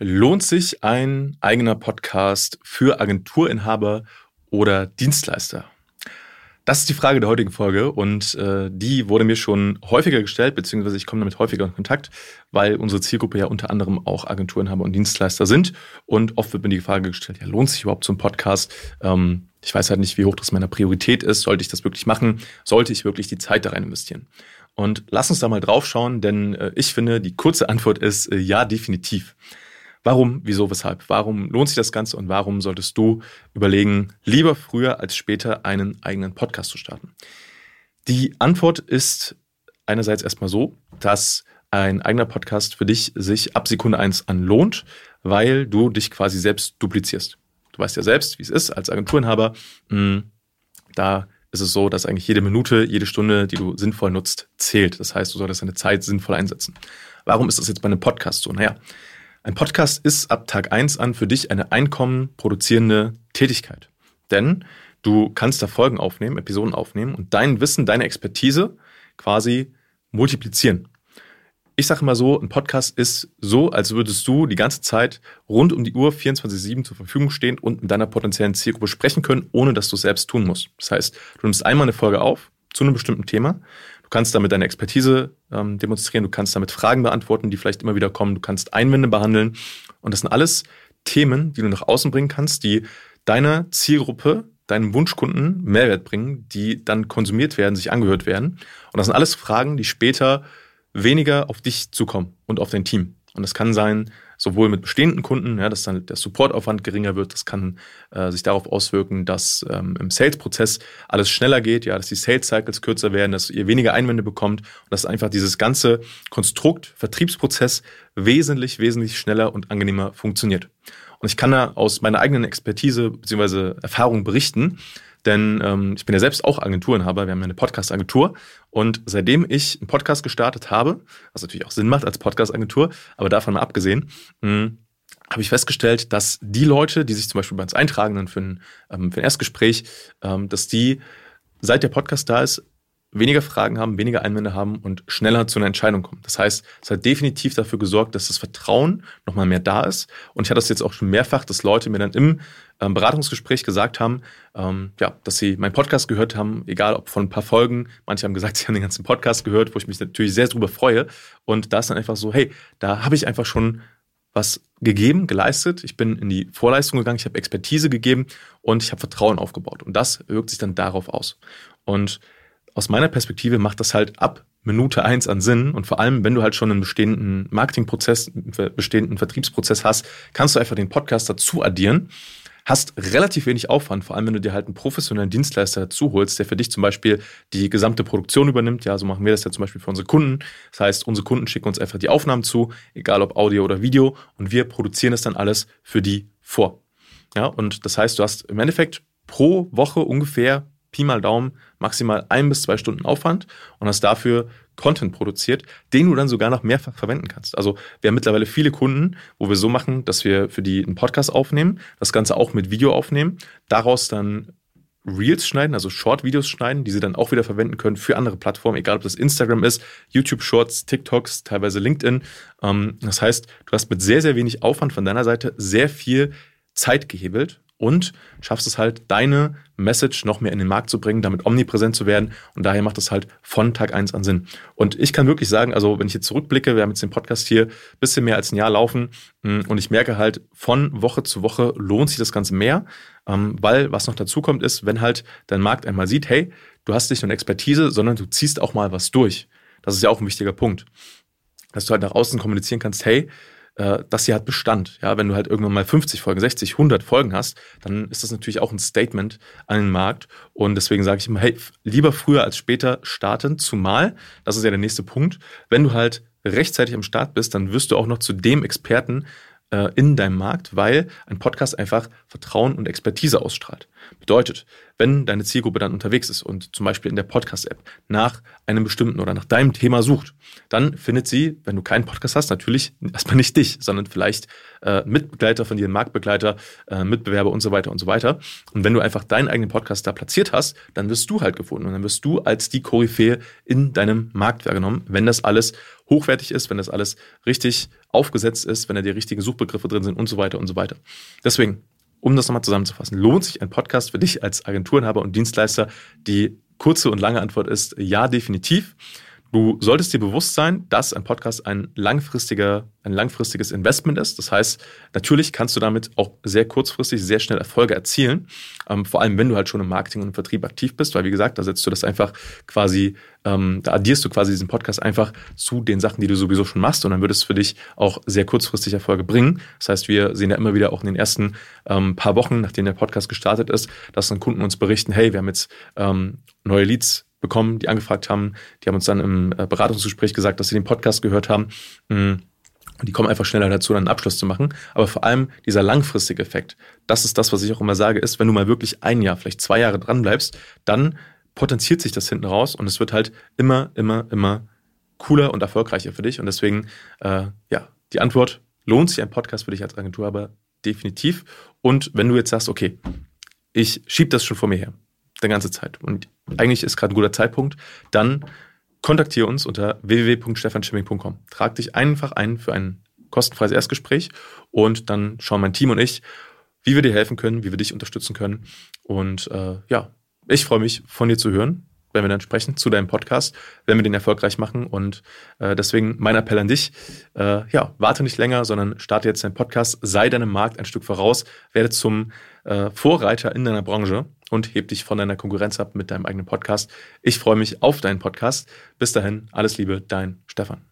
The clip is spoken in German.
Lohnt sich ein eigener Podcast für Agenturinhaber oder Dienstleister? Das ist die Frage der heutigen Folge und äh, die wurde mir schon häufiger gestellt, beziehungsweise ich komme damit häufiger in Kontakt, weil unsere Zielgruppe ja unter anderem auch Agenturinhaber und Dienstleister sind. Und oft wird mir die Frage gestellt, ja, lohnt sich überhaupt so ein Podcast? Ähm, ich weiß halt nicht, wie hoch das meiner Priorität ist. Sollte ich das wirklich machen? Sollte ich wirklich die Zeit da rein investieren? Und lass uns da mal drauf schauen, denn äh, ich finde, die kurze Antwort ist äh, ja, definitiv. Warum, wieso, weshalb? Warum lohnt sich das Ganze und warum solltest du überlegen, lieber früher als später einen eigenen Podcast zu starten? Die Antwort ist einerseits erstmal so, dass ein eigener Podcast für dich sich ab Sekunde eins anlohnt, weil du dich quasi selbst duplizierst. Du weißt ja selbst, wie es ist als Agenturinhaber. Hm, da ist es so, dass eigentlich jede Minute, jede Stunde, die du sinnvoll nutzt, zählt. Das heißt, du solltest deine Zeit sinnvoll einsetzen. Warum ist das jetzt bei einem Podcast so? Naja, ein Podcast ist ab Tag eins an für dich eine Einkommen produzierende Tätigkeit. Denn du kannst da Folgen aufnehmen, Episoden aufnehmen und dein Wissen, deine Expertise quasi multiplizieren. Ich sage mal so, ein Podcast ist so, als würdest du die ganze Zeit rund um die Uhr 24-7 zur Verfügung stehen und mit deiner potenziellen Zielgruppe sprechen können, ohne dass du es selbst tun musst. Das heißt, du nimmst einmal eine Folge auf zu einem bestimmten Thema Du kannst damit deine Expertise ähm, demonstrieren, du kannst damit Fragen beantworten, die vielleicht immer wieder kommen, du kannst Einwände behandeln. Und das sind alles Themen, die du nach außen bringen kannst, die deiner Zielgruppe, deinem Wunschkunden Mehrwert bringen, die dann konsumiert werden, sich angehört werden. Und das sind alles Fragen, die später weniger auf dich zukommen und auf dein Team. Und das kann sein, sowohl mit bestehenden Kunden, ja, dass dann der Supportaufwand geringer wird, das kann äh, sich darauf auswirken, dass ähm, im Sales-Prozess alles schneller geht, ja, dass die Sales-Cycles kürzer werden, dass ihr weniger Einwände bekommt und dass einfach dieses ganze Konstrukt, Vertriebsprozess wesentlich, wesentlich schneller und angenehmer funktioniert. Und ich kann da aus meiner eigenen Expertise bzw. Erfahrung berichten, denn ähm, ich bin ja selbst auch Agenturenhaber, wir haben ja eine Podcast-Agentur. Und seitdem ich einen Podcast gestartet habe, was natürlich auch Sinn macht als Podcast-Agentur, aber davon mal abgesehen, mh, habe ich festgestellt, dass die Leute, die sich zum Beispiel bei uns eintragen dann für ein, ähm, für ein Erstgespräch, ähm, dass die, seit der Podcast da ist, weniger Fragen haben, weniger Einwände haben und schneller zu einer Entscheidung kommen. Das heißt, es hat definitiv dafür gesorgt, dass das Vertrauen nochmal mehr da ist. Und ich hatte das jetzt auch schon mehrfach, dass Leute mir dann im ähm, Beratungsgespräch gesagt haben, ähm, ja, dass sie meinen Podcast gehört haben, egal ob von ein paar Folgen. Manche haben gesagt, sie haben den ganzen Podcast gehört, wo ich mich natürlich sehr drüber freue. Und da ist dann einfach so, hey, da habe ich einfach schon was gegeben, geleistet. Ich bin in die Vorleistung gegangen, ich habe Expertise gegeben und ich habe Vertrauen aufgebaut. Und das wirkt sich dann darauf aus. Und aus meiner Perspektive macht das halt ab Minute eins an Sinn. Und vor allem, wenn du halt schon einen bestehenden Marketingprozess, einen bestehenden Vertriebsprozess hast, kannst du einfach den Podcast dazu addieren. Hast relativ wenig Aufwand, vor allem wenn du dir halt einen professionellen Dienstleister dazu holst, der für dich zum Beispiel die gesamte Produktion übernimmt. Ja, so machen wir das ja zum Beispiel für unsere Kunden. Das heißt, unsere Kunden schicken uns einfach die Aufnahmen zu, egal ob Audio oder Video, und wir produzieren es dann alles für die vor. Ja, und das heißt, du hast im Endeffekt pro Woche ungefähr Pi mal Daumen maximal ein bis zwei Stunden Aufwand und hast dafür Content produziert, den du dann sogar noch mehrfach verwenden kannst. Also wir haben mittlerweile viele Kunden, wo wir so machen, dass wir für die einen Podcast aufnehmen, das Ganze auch mit Video aufnehmen, daraus dann Reels schneiden, also Short-Videos schneiden, die sie dann auch wieder verwenden können für andere Plattformen, egal ob das Instagram ist, YouTube Shorts, TikToks, teilweise LinkedIn. Ähm, das heißt, du hast mit sehr, sehr wenig Aufwand von deiner Seite sehr viel Zeit gehebelt und schaffst es halt, deine Message noch mehr in den Markt zu bringen, damit omnipräsent zu werden. Und daher macht es halt von Tag eins an Sinn. Und ich kann wirklich sagen, also wenn ich jetzt zurückblicke, wir haben jetzt den Podcast hier ein bisschen mehr als ein Jahr laufen mm, und ich merke halt, von Woche zu Woche lohnt sich das Ganze mehr, ähm, weil was noch dazu kommt ist, wenn halt dein Markt einmal sieht, hey, du hast nicht nur eine Expertise, sondern du ziehst auch mal was durch. Das ist ja auch ein wichtiger Punkt. Dass du halt nach außen kommunizieren kannst, hey, äh, das hier hat Bestand. Ja, wenn du halt irgendwann mal 50 Folgen, 60, 100 Folgen hast, dann ist das natürlich auch ein Statement an den Markt. Und deswegen sage ich immer, hey, lieber früher als später starten, zumal, das ist ja der nächste Punkt, wenn du halt rechtzeitig am Start bist, dann wirst du auch noch zu dem Experten äh, in deinem Markt, weil ein Podcast einfach Vertrauen und Expertise ausstrahlt. Bedeutet, wenn deine Zielgruppe dann unterwegs ist und zum Beispiel in der Podcast-App nach einem bestimmten oder nach deinem Thema sucht, dann findet sie, wenn du keinen Podcast hast, natürlich erstmal nicht dich, sondern vielleicht äh, Mitbegleiter von dir, Marktbegleiter, äh, Mitbewerber und so weiter und so weiter. Und wenn du einfach deinen eigenen Podcast da platziert hast, dann wirst du halt gefunden und dann wirst du als die Koryphäe in deinem Markt wahrgenommen, wenn das alles hochwertig ist, wenn das alles richtig aufgesetzt ist, wenn da die richtigen Suchbegriffe drin sind und so weiter und so weiter. Deswegen, um das nochmal zusammenzufassen, lohnt sich ein Podcast für dich als Agenturenhaber und Dienstleister? Die kurze und lange Antwort ist ja, definitiv. Du solltest dir bewusst sein, dass ein Podcast ein langfristiger, ein langfristiges Investment ist. Das heißt, natürlich kannst du damit auch sehr kurzfristig sehr schnell Erfolge erzielen. Ähm, vor allem, wenn du halt schon im Marketing und im Vertrieb aktiv bist, weil wie gesagt, da setzt du das einfach quasi, ähm, da addierst du quasi diesen Podcast einfach zu den Sachen, die du sowieso schon machst und dann wird es für dich auch sehr kurzfristig Erfolge bringen. Das heißt, wir sehen ja immer wieder auch in den ersten ähm, paar Wochen, nachdem der Podcast gestartet ist, dass dann Kunden uns berichten, hey, wir haben jetzt ähm, neue Leads bekommen, die angefragt haben. Die haben uns dann im äh, Beratungsgespräch gesagt, dass sie den Podcast gehört haben. Mm. Und die kommen einfach schneller dazu, dann einen Abschluss zu machen. Aber vor allem dieser langfristige Effekt, das ist das, was ich auch immer sage, ist, wenn du mal wirklich ein Jahr, vielleicht zwei Jahre dran bleibst, dann potenziert sich das hinten raus und es wird halt immer, immer, immer cooler und erfolgreicher für dich. Und deswegen, äh, ja, die Antwort, lohnt sich ein Podcast für dich als Agentur, aber definitiv. Und wenn du jetzt sagst, okay, ich schiebe das schon vor mir her, der ganze Zeit. Und eigentlich ist gerade ein guter Zeitpunkt. Dann kontaktiere uns unter www.stefanschimming.com. Trag dich einfach ein für ein kostenfreies Erstgespräch und dann schauen mein Team und ich, wie wir dir helfen können, wie wir dich unterstützen können. Und äh, ja, ich freue mich, von dir zu hören, wenn wir dann sprechen zu deinem Podcast, wenn wir den erfolgreich machen. Und äh, deswegen mein Appell an dich, äh, ja, warte nicht länger, sondern starte jetzt deinen Podcast, sei deinem Markt ein Stück voraus, werde zum äh, Vorreiter in deiner Branche und heb dich von deiner Konkurrenz ab mit deinem eigenen Podcast. Ich freue mich auf deinen Podcast. Bis dahin, alles Liebe, dein Stefan.